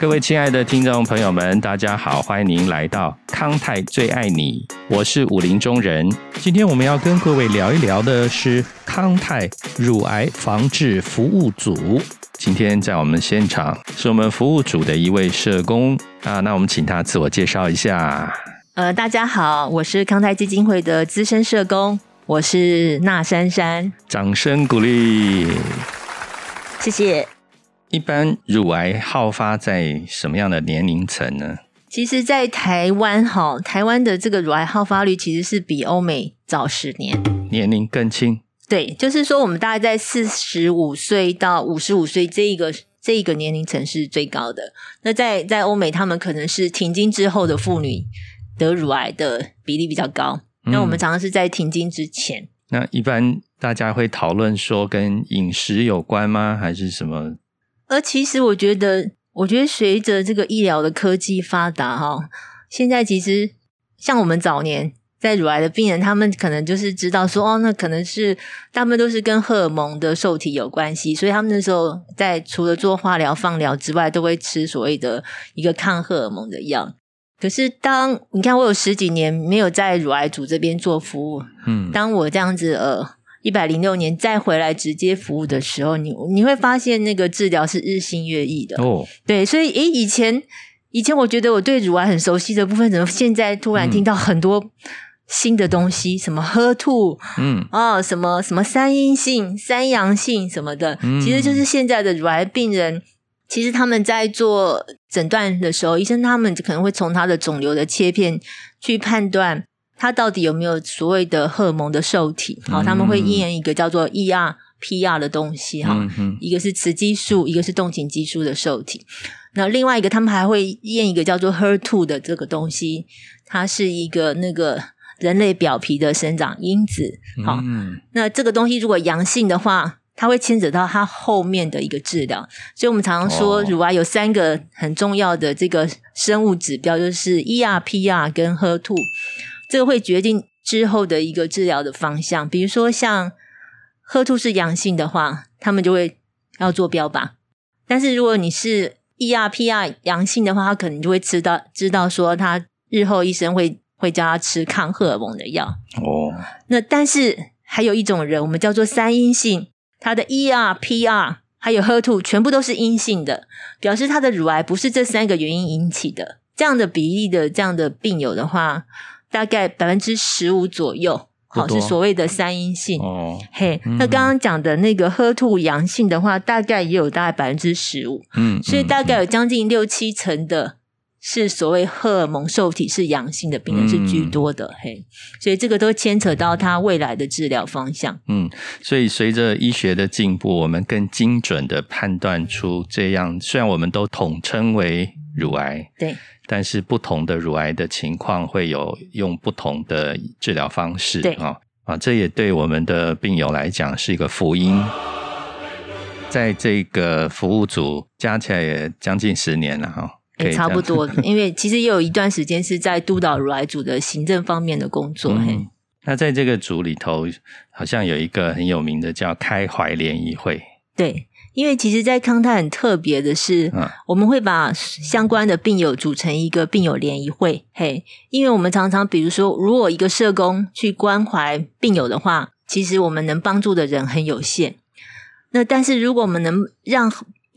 各位亲爱的听众朋友们，大家好，欢迎您来到康泰最爱你，我是武林中人。今天我们要跟各位聊一聊的是康泰乳癌防治服务组。今天在我们现场是我们服务组的一位社工啊，那我们请他自我介绍一下。呃，大家好，我是康泰基金会的资深社工，我是那珊珊，掌声鼓励。谢谢。一般乳癌好发在什么样的年龄层呢？其实，在台湾哈，台湾的这个乳癌好发率其实是比欧美早十年，年龄更轻。对，就是说我们大概在四十五岁到五十五岁这一个这一个年龄层是最高的。那在在欧美，他们可能是停经之后的妇女得乳癌的比例比较高。那我们常常是在停经之前。那一般大家会讨论说跟饮食有关吗？还是什么？而其实我觉得，我觉得随着这个医疗的科技发达，哈，现在其实像我们早年在乳癌的病人，他们可能就是知道说，哦，那可能是大部分都是跟荷尔蒙的受体有关系，所以他们那时候在除了做化疗、放疗之外，都会吃所谓的一个抗荷尔蒙的药。可是当你看，我有十几年没有在乳癌组这边做服务，嗯，当我这样子呃。一百零六年再回来直接服务的时候，你你会发现那个治疗是日新月异的哦。对，所以诶，以前以前我觉得我对乳癌很熟悉的部分，怎么现在突然听到很多新的东西？什么喝吐，嗯，哦，什么什么三阴性、三阳性什么的，其实就是现在的乳癌病人，其实他们在做诊断的时候，医生他们可能会从他的肿瘤的切片去判断。它到底有没有所谓的荷尔蒙的受体？好，他们会验一个叫做 ER、PR 的东西，哈，一个是雌激素，一个是动情激素的受体。那另外一个，他们还会验一个叫做 HER2 的这个东西，它是一个那个人类表皮的生长因子。好，那这个东西如果阳性的话，它会牵扯到它后面的一个治疗。所以我们常常说，乳癌有三个很重要的这个生物指标，就是 ER、PR 跟 HER2。这个会决定之后的一个治疗的方向，比如说像喝吐是阳性的话，他们就会要做标靶；但是如果你是 ER、PR 阳性的话，他可能就会知道知道说，他日后医生会会叫他吃抗荷尔蒙的药。哦，那但是还有一种人，我们叫做三阴性，他的 ER、PR 还有喝吐全部都是阴性的，表示他的乳癌不是这三个原因引起的。这样的比例的这样的病友的话。大概百分之十五左右，好是所谓的三阴性。哦，嘿，那刚刚讲的那个喝吐阳性的话，大概也有大概百分之十五。嗯，所以大概有将近六七成的是所谓荷尔蒙受体是阳性的病人是居多的。嘿，所以这个都牵扯到他未来的治疗方向。嗯，所以随着医学的进步，我们更精准的判断出这样，虽然我们都统称为乳癌。对。但是不同的乳癌的情况会有用不同的治疗方式，对啊啊，这也对我们的病友来讲是一个福音。在这个服务组加起来也将近十年了哈，也差不多。因为其实也有一段时间是在督导如来组的行政方面的工作。嗯，那在这个组里头，好像有一个很有名的叫开怀联谊会。对。因为其实，在康泰很特别的是，我们会把相关的病友组成一个病友联谊会。嘿，因为我们常常，比如说，如果一个社工去关怀病友的话，其实我们能帮助的人很有限。那但是，如果我们能让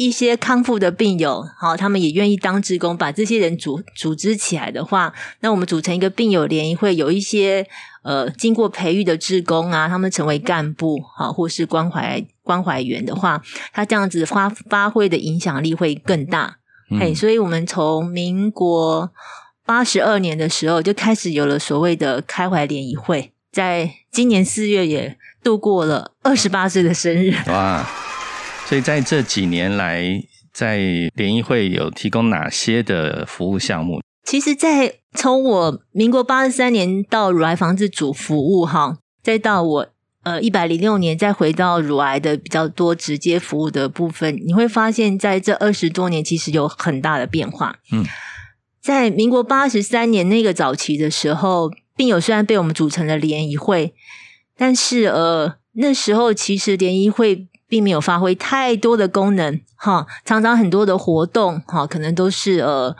一些康复的病友，好，他们也愿意当职工，把这些人组组织起来的话，那我们组成一个病友联谊会，有一些呃经过培育的职工啊，他们成为干部，好，或是关怀关怀员的话，他这样子发发挥的影响力会更大。嘿，所以我们从民国八十二年的时候就开始有了所谓的开怀联谊会，在今年四月也度过了二十八岁的生日。哇！所以在这几年来，在联谊会有提供哪些的服务项目？其实，在从我民国八十三年到乳癌防治组服务哈，再到我呃一百零六年再回到乳癌的比较多直接服务的部分，你会发现在这二十多年其实有很大的变化。嗯，在民国八十三年那个早期的时候，病友虽然被我们组成了联谊会，但是呃那时候其实联谊会。并没有发挥太多的功能，哈，常常很多的活动，哈，可能都是呃，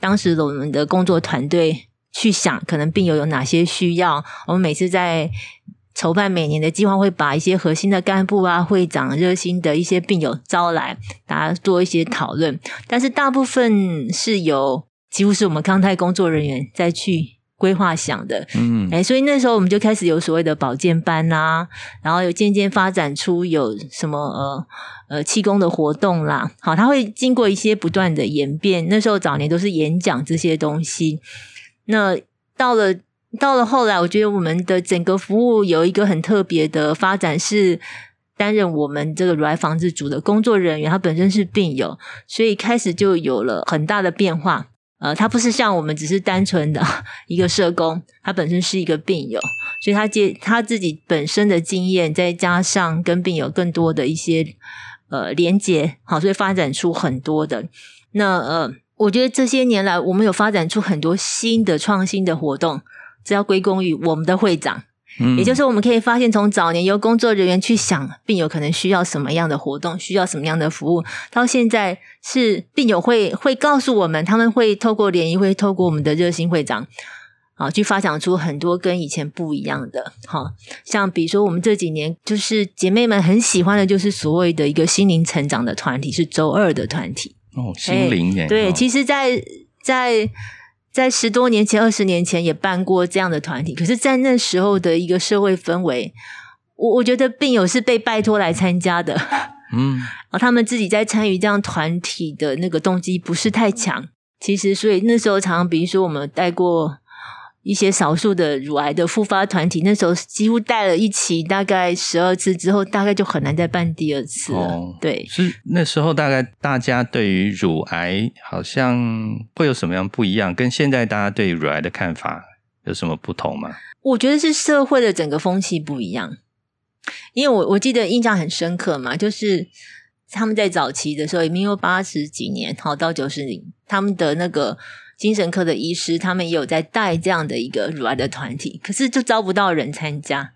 当时的我们的工作团队去想，可能病友有哪些需要，我们每次在筹办每年的计划，会把一些核心的干部啊、会长、热心的一些病友招来，大家做一些讨论，但是大部分是由几乎是我们康泰工作人员再去。规划想的，嗯，哎，所以那时候我们就开始有所谓的保健班啦，然后有渐渐发展出有什么呃呃气功的活动啦，好，它会经过一些不断的演变。那时候早年都是演讲这些东西，那到了到了后来，我觉得我们的整个服务有一个很特别的发展，是担任我们这个乳癌防治组的工作人员，他本身是病友，所以开始就有了很大的变化。呃，他不是像我们只是单纯的一个社工，他本身是一个病友，所以他接他自己本身的经验，再加上跟病友更多的一些呃连接，好，所以发展出很多的。那呃，我觉得这些年来，我们有发展出很多新的创新的活动，这要归功于我们的会长。也就是我们可以发现，从早年由工作人员去想病友可能需要什么样的活动，需要什么样的服务，到现在是病友会会告诉我们，他们会透过联谊会，透过我们的热心会长啊，去发展出很多跟以前不一样的。好，像比如说我们这几年就是姐妹们很喜欢的，就是所谓的一个心灵成长的团体，是周二的团体哦，心灵对，其实，在在。在十多年前、二十年前也办过这样的团体，可是，在那时候的一个社会氛围，我我觉得病友是被拜托来参加的，嗯，而，他们自己在参与这样团体的那个动机不是太强。其实，所以那时候常常，比如说我们带过。一些少数的乳癌的复发团体，那时候几乎带了一起，大概十二次之后，大概就很难再办第二次了。对，是那时候大概大家对于乳癌好像会有什么样不一样？跟现在大家对乳癌的看法有什么不同吗？我觉得是社会的整个风气不一样，因为我我记得印象很深刻嘛，就是他们在早期的时候，也没有八十几年，好到九十年，他们的那个。精神科的医师，他们也有在带这样的一个乳癌的团体，可是就招不到人参加。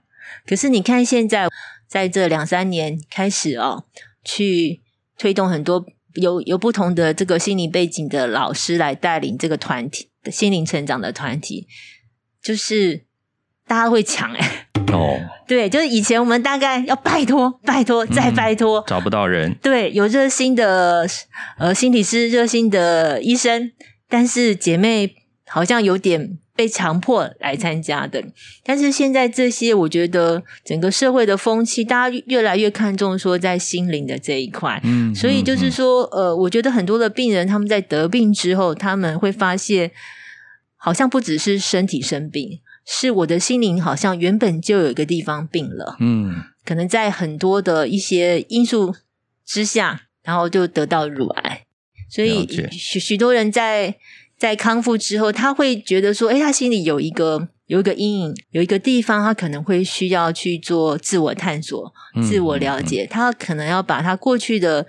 可是你看现在，在这两三年开始哦，去推动很多有有不同的这个心理背景的老师来带领这个团体的心灵成长的团体，就是大家会抢哎 哦，对，就是以前我们大概要拜托 拜托再拜托，找不到人，对，有热心的呃心理师、热心的医生。但是姐妹好像有点被强迫来参加的，但是现在这些，我觉得整个社会的风气，大家越来越看重说在心灵的这一块，嗯，所以就是说，呃，我觉得很多的病人他们在得病之后，他们会发现，好像不只是身体生病，是我的心灵好像原本就有一个地方病了，嗯，可能在很多的一些因素之下，然后就得到乳癌。所以许许多人在在康复之后，他会觉得说：“哎，他心里有一个有一个阴影，有一个地方，他可能会需要去做自我探索、自我了解。他可能要把他过去的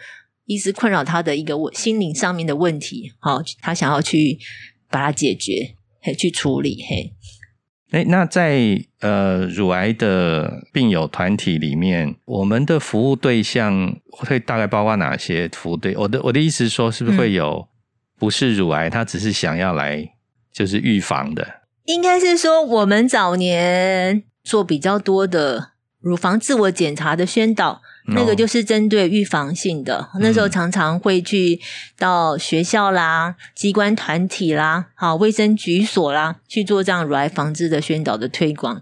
一直困扰他的一个心灵上面的问题，好，他想要去把它解决，嘿，去处理，嘿。”哎，那在呃乳癌的病友团体里面，我们的服务对象会大概包括哪些服务对？我的我的意思是说，是不是会有不是乳癌，他只是想要来就是预防的？应该是说，我们早年做比较多的乳房自我检查的宣导。那个就是针对预防性的，那时候常常会去到学校啦、机关团体啦、好卫生局所啦去做这样乳癌防治的宣导的推广。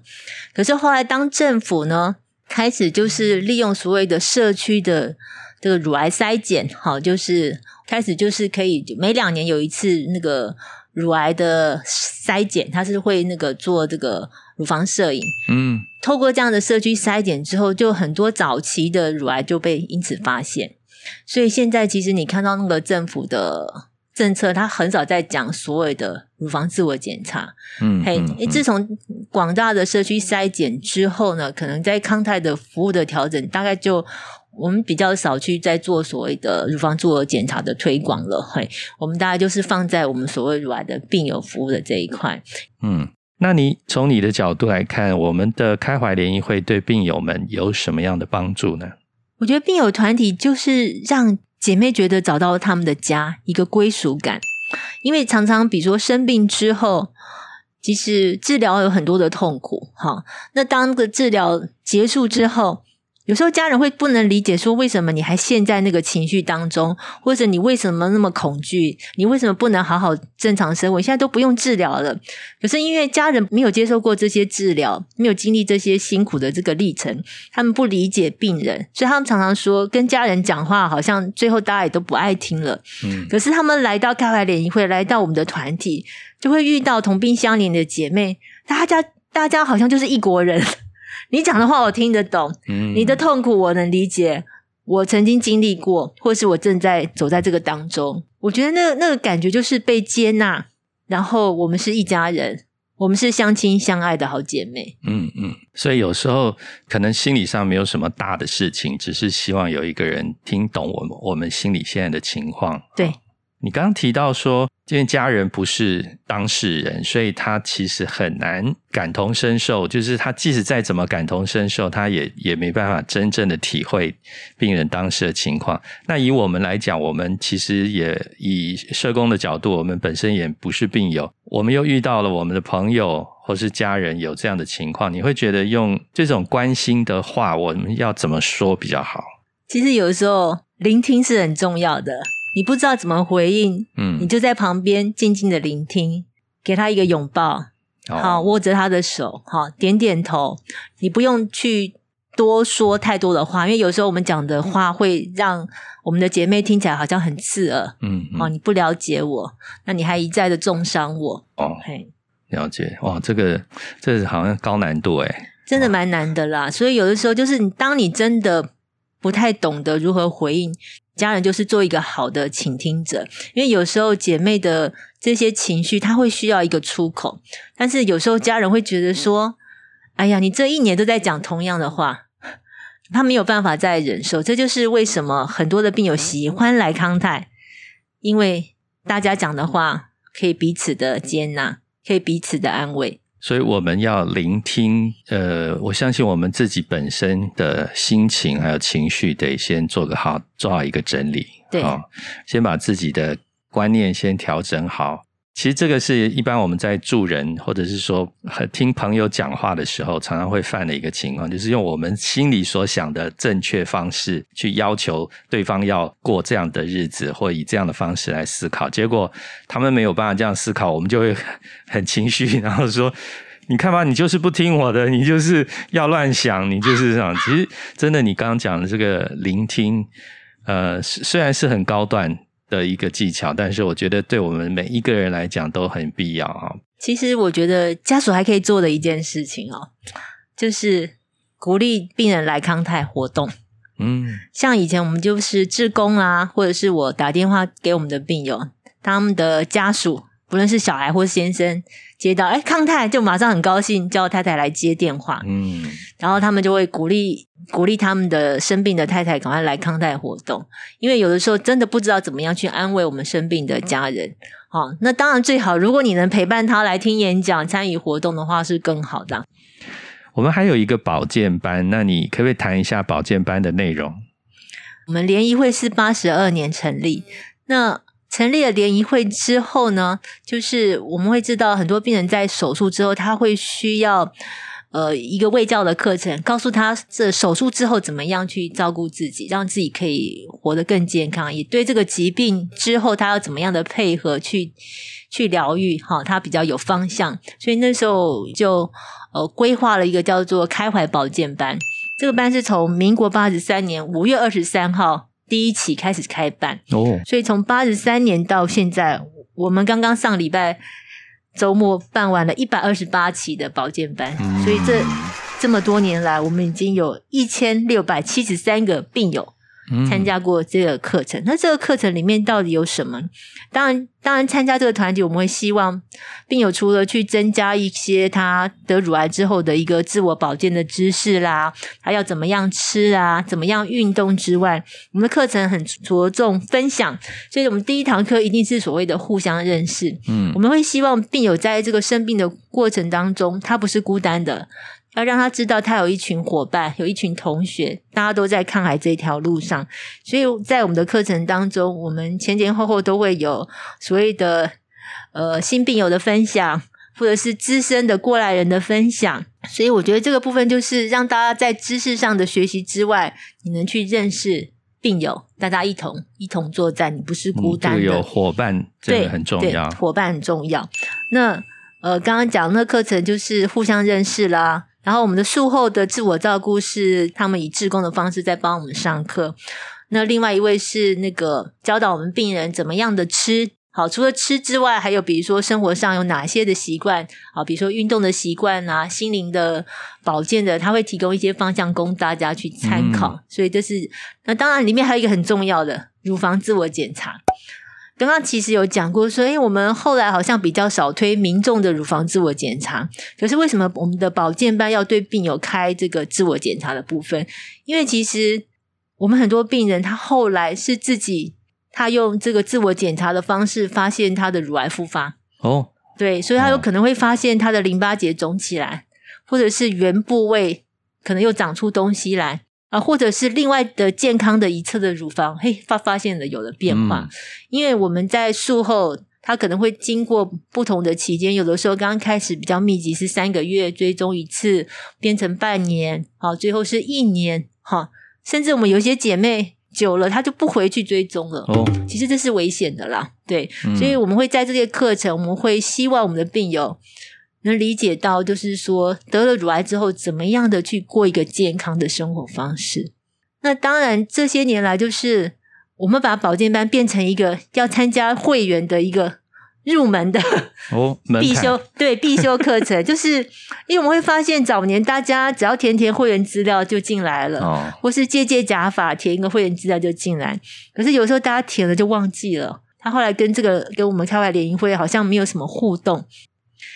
可是后来当政府呢开始就是利用所谓的社区的这个乳癌筛检，好就是开始就是可以每两年有一次那个乳癌的筛检，他是会那个做这个。乳房摄影，嗯，透过这样的社区筛检之后，就很多早期的乳癌就被因此发现。所以现在其实你看到那个政府的政策，它很少在讲所谓的乳房自我检查。嗯，嘿，自从广大的社区筛检之后呢，可能在康泰的服务的调整，大概就我们比较少去在做所谓的乳房自我检查的推广了。嘿，我们大概就是放在我们所谓乳癌的病友服务的这一块。嗯。那你从你的角度来看，我们的开怀联谊会对病友们有什么样的帮助呢？我觉得病友团体就是让姐妹觉得找到他们的家，一个归属感。因为常常，比如说生病之后，其实治疗有很多的痛苦，哈。那当个治疗结束之后，有时候家人会不能理解，说为什么你还陷在那个情绪当中，或者你为什么那么恐惧？你为什么不能好好正常生活？现在都不用治疗了。可是因为家人没有接受过这些治疗，没有经历这些辛苦的这个历程，他们不理解病人，所以他们常常说跟家人讲话，好像最后大家也都不爱听了。嗯，可是他们来到开怀联谊会，来到我们的团体，就会遇到同病相怜的姐妹，大家大家好像就是一国人。你讲的话我听得懂，你的痛苦我能理解，我曾经经历过，或是我正在走在这个当中。我觉得那个那个感觉就是被接纳，然后我们是一家人，我们是相亲相爱的好姐妹。嗯嗯，所以有时候可能心理上没有什么大的事情，只是希望有一个人听懂我们我们心里现在的情况。对。你刚刚提到说，因为家人不是当事人，所以他其实很难感同身受。就是他即使再怎么感同身受，他也也没办法真正的体会病人当时的情况。那以我们来讲，我们其实也以社工的角度，我们本身也不是病友，我们又遇到了我们的朋友或是家人有这样的情况，你会觉得用这种关心的话，我们要怎么说比较好？其实有时候聆听是很重要的。你不知道怎么回应，嗯，你就在旁边静静的聆听，给他一个拥抱，好握着他的手，好点点头。你不用去多说太多的话，因为有时候我们讲的话会让我们的姐妹听起来好像很刺耳，嗯，哦，你不了解我，那你还一再的重伤我，哦，嘿，了解，哇，这个这好像高难度哎，真的蛮难的啦。所以有的时候就是你当你真的不太懂得如何回应。家人就是做一个好的倾听者，因为有时候姐妹的这些情绪，她会需要一个出口。但是有时候家人会觉得说：“哎呀，你这一年都在讲同样的话，他没有办法再忍受。”这就是为什么很多的病友喜欢来康泰，因为大家讲的话可以彼此的接纳，可以彼此的安慰。所以我们要聆听，呃，我相信我们自己本身的心情还有情绪，得先做个好，做好一个整理，对，先把自己的观念先调整好。其实这个是一般我们在助人，或者是说听朋友讲话的时候，常常会犯的一个情况，就是用我们心里所想的正确方式去要求对方要过这样的日子，或以这样的方式来思考。结果他们没有办法这样思考，我们就会很情绪，然后说：“你看吧，你就是不听我的，你就是要乱想，你就是这样。”其实真的，你刚刚讲的这个聆听，呃，虽然是很高段。的一个技巧，但是我觉得对我们每一个人来讲都很必要啊。其实我觉得家属还可以做的一件事情哦，就是鼓励病人来康泰活动。嗯，像以前我们就是志工啊，或者是我打电话给我们的病友，他们的家属，不论是小孩或先生。接到哎，康泰就马上很高兴，叫太太来接电话。嗯，然后他们就会鼓励鼓励他们的生病的太太赶快来康泰活动，因为有的时候真的不知道怎么样去安慰我们生病的家人。好，那当然最好，如果你能陪伴他来听演讲、参与活动的话，是更好的。我们还有一个保健班，那你可不可以谈一下保健班的内容？我们联谊会是八十二年成立，那。成立了联谊会之后呢，就是我们会知道很多病人在手术之后，他会需要呃一个卫教的课程，告诉他这手术之后怎么样去照顾自己，让自己可以活得更健康，也对这个疾病之后他要怎么样的配合去去疗愈，哈，他比较有方向。所以那时候就呃规划了一个叫做开怀保健班，这个班是从民国八十三年五月二十三号。第一期开始开办。哦，所以从八十三年到现在，我们刚刚上礼拜周末办完了一百二十八期的保健班，所以这这么多年来，我们已经有一千六百七十三个病友。参加过这个课程，那这个课程里面到底有什么？当然，当然参加这个团体，我们会希望病友除了去增加一些他得乳癌之后的一个自我保健的知识啦，他要怎么样吃啊，怎么样运动之外，我们的课程很着重分享，所以我们第一堂课一定是所谓的互相认识。嗯，我们会希望病友在这个生病的过程当中，他不是孤单的。要让他知道他有一群伙伴，有一群同学，大家都在抗癌这条路上。所以在我们的课程当中，我们前前后后都会有所谓的呃新病友的分享，或者是资深的过来人的分享。所以我觉得这个部分就是让大家在知识上的学习之外，你能去认识病友，大家一同一同作战，你不是孤单的。有伙伴真的很重要，伙伴很重要。那呃，刚刚讲那课程就是互相认识啦。然后我们的术后的自我照顾是他们以志工的方式在帮我们上课。那另外一位是那个教导我们病人怎么样的吃。好，除了吃之外，还有比如说生活上有哪些的习惯啊？比如说运动的习惯啊，心灵的保健的，他会提供一些方向供大家去参考。所以这是那当然里面还有一个很重要的乳房自我检查。刚刚其实有讲过，说，哎，我们后来好像比较少推民众的乳房自我检查。可是为什么我们的保健班要对病友开这个自我检查的部分？因为其实我们很多病人他后来是自己。他用这个自我检查的方式发现他的乳癌复发哦，对，所以他有可能会发现他的淋巴结肿起来，或者是原部位可能又长出东西来啊，或者是另外的健康的一侧的乳房，嘿，发发现了有了变化。因为我们在术后，它可能会经过不同的期间，有的时候刚刚开始比较密集是三个月追踪一次，变成半年，好，最后是一年，哈，甚至我们有些姐妹。久了，她就不回去追踪了。哦，其实这是危险的啦。对，所以我们会在这些课程，我们会希望我们的病友能理解到，就是说得了乳癌之后，怎么样的去过一个健康的生活方式。那当然，这些年来，就是我们把保健班变成一个要参加会员的一个。入门的哦，必修对必修课程，就是因为我们会发现早年大家只要填填会员资料就进来了，或是借借假法填一个会员资料就进来，可是有时候大家填了就忘记了，他后来跟这个跟我们开完联谊会好像没有什么互动，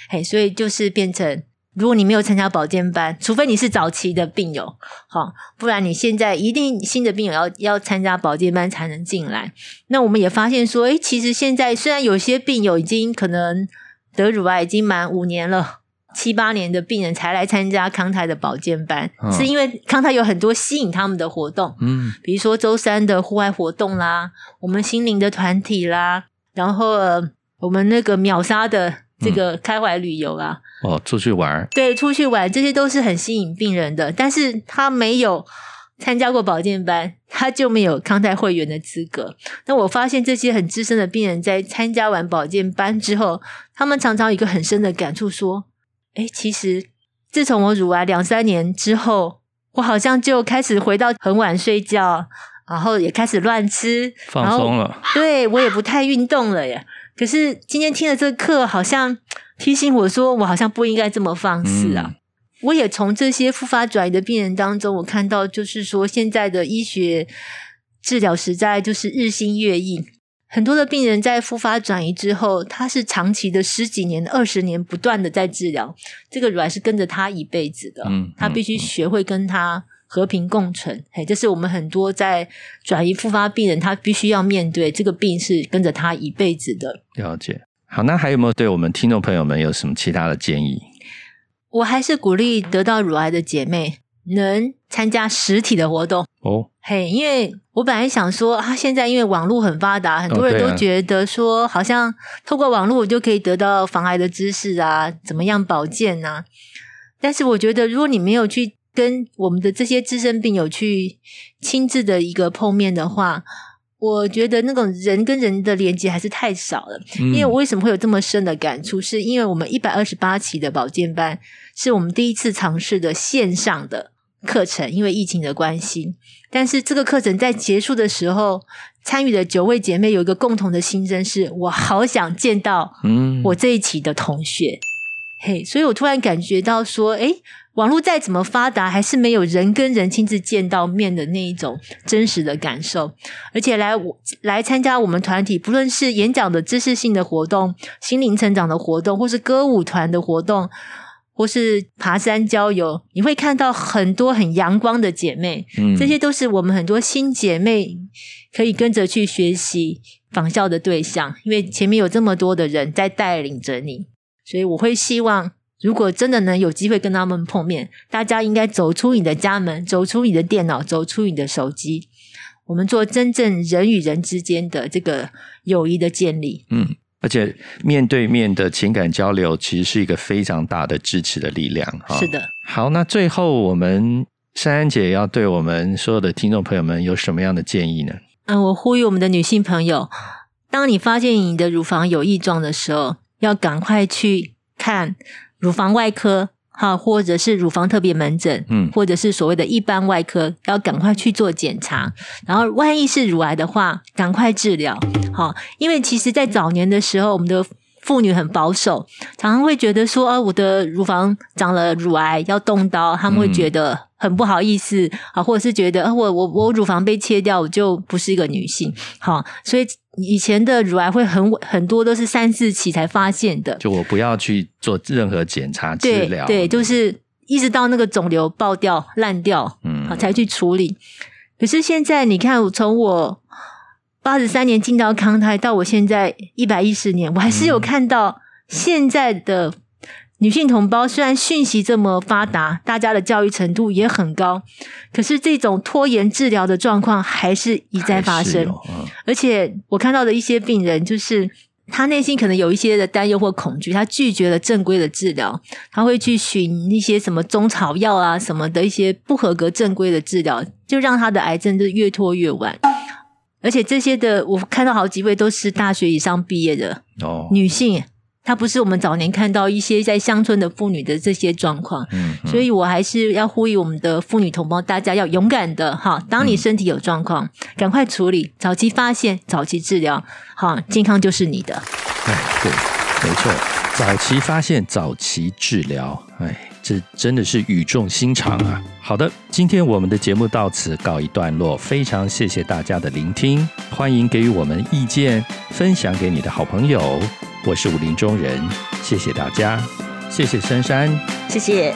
嘿，所以就是变成。如果你没有参加保健班，除非你是早期的病友，好，不然你现在一定新的病友要要参加保健班才能进来。那我们也发现说，诶，其实现在虽然有些病友已经可能得乳癌已经满五年了，七八年的病人才来参加康泰的保健班，是因为康泰有很多吸引他们的活动，嗯，比如说周三的户外活动啦，我们心灵的团体啦，然后我们那个秒杀的。这个开怀旅游啊，哦，出去玩，对，出去玩，这些都是很吸引病人的。但是他没有参加过保健班，他就没有康泰会员的资格。那我发现这些很资深的病人在参加完保健班之后，他们常常有一个很深的感触，说：“哎，其实自从我乳癌两三年之后，我好像就开始回到很晚睡觉，然后也开始乱吃，放松了。对我也不太运动了呀。”可是今天听了这个课，好像 提醒我说，我好像不应该这么放肆啊！我也从这些复发转移的病人当中，我看到就是说，现在的医学治疗实在就是日新月异。很多的病人在复发转移之后，他是长期的十几年、二十年不断的在治疗，这个乳癌是跟着他一辈子的，嗯，他必须学会跟他。和平共存，嘿，这是我们很多在转移复发病人，他必须要面对这个病是跟着他一辈子的。了解，好，那还有没有对我们听众朋友们有什么其他的建议？我还是鼓励得到乳癌的姐妹能参加实体的活动哦，嘿，因为我本来想说啊，现在因为网络很发达，很多人都觉得说，好像透过网络我就可以得到防癌的知识啊，怎么样保健啊？但是我觉得，如果你没有去。跟我们的这些资深病友去亲自的一个碰面的话，我觉得那种人跟人的连接还是太少了。因为我为什么会有这么深的感触？是因为我们一百二十八期的保健班是我们第一次尝试的线上的课程，因为疫情的关系。但是这个课程在结束的时候，参与的九位姐妹有一个共同的心声，是我好想见到嗯我这一期的同学。嘿，所以我突然感觉到说，哎。网络再怎么发达，还是没有人跟人亲自见到面的那一种真实的感受。而且来来参加我们团体，不论是演讲的知识性的活动、心灵成长的活动，或是歌舞团的活动，或是爬山郊游，你会看到很多很阳光的姐妹。嗯，这些都是我们很多新姐妹可以跟着去学习仿效的对象。因为前面有这么多的人在带领着你，所以我会希望。如果真的能有机会跟他们碰面，大家应该走出你的家门，走出你的电脑，走出你的手机，我们做真正人与人之间的这个友谊的建立。嗯，而且面对面的情感交流，其实是一个非常大的支持的力量。哈，是的。好，那最后我们珊珊姐要对我们所有的听众朋友们有什么样的建议呢？嗯，我呼吁我们的女性朋友，当你发现你的乳房有异状的时候，要赶快去看。乳房外科，哈，或者是乳房特别门诊，嗯，或者是所谓的一般外科，要赶快去做检查。然后，万一是乳癌的话，赶快治疗。好，因为其实，在早年的时候，我们的妇女很保守，常常会觉得说，啊，我的乳房长了乳癌要动刀，他们会觉得很不好意思啊，或者是觉得，啊，我我我乳房被切掉，我就不是一个女性。好，所以。以前的乳癌会很很多都是三四期才发现的，就我不要去做任何检查治疗，对，就是一直到那个肿瘤爆掉烂掉，嗯，才去处理。可是现在你看，从我八十三年进到康泰到我现在一百一十年，我还是有看到现在的。女性同胞虽然讯息这么发达，大家的教育程度也很高，可是这种拖延治疗的状况还是一再发生。而且我看到的一些病人，就是他内心可能有一些的担忧或恐惧，他拒绝了正规的治疗，他会去寻一些什么中草药啊什么的一些不合格正规的治疗，就让他的癌症就越拖越晚。而且这些的，我看到好几位都是大学以上毕业的女性。它不是我们早年看到一些在乡村的妇女的这些状况，所以我还是要呼吁我们的妇女同胞，大家要勇敢的哈。当你身体有状况，赶快处理，早期发现，早期治疗，好，健康就是你的。哎，对，没错，早期发现，早期治疗，哎，这真的是语重心长啊。好的，今天我们的节目到此告一段落，非常谢谢大家的聆听，欢迎给予我们意见，分享给你的好朋友。我是武林中人，谢谢大家，谢谢珊珊，谢谢。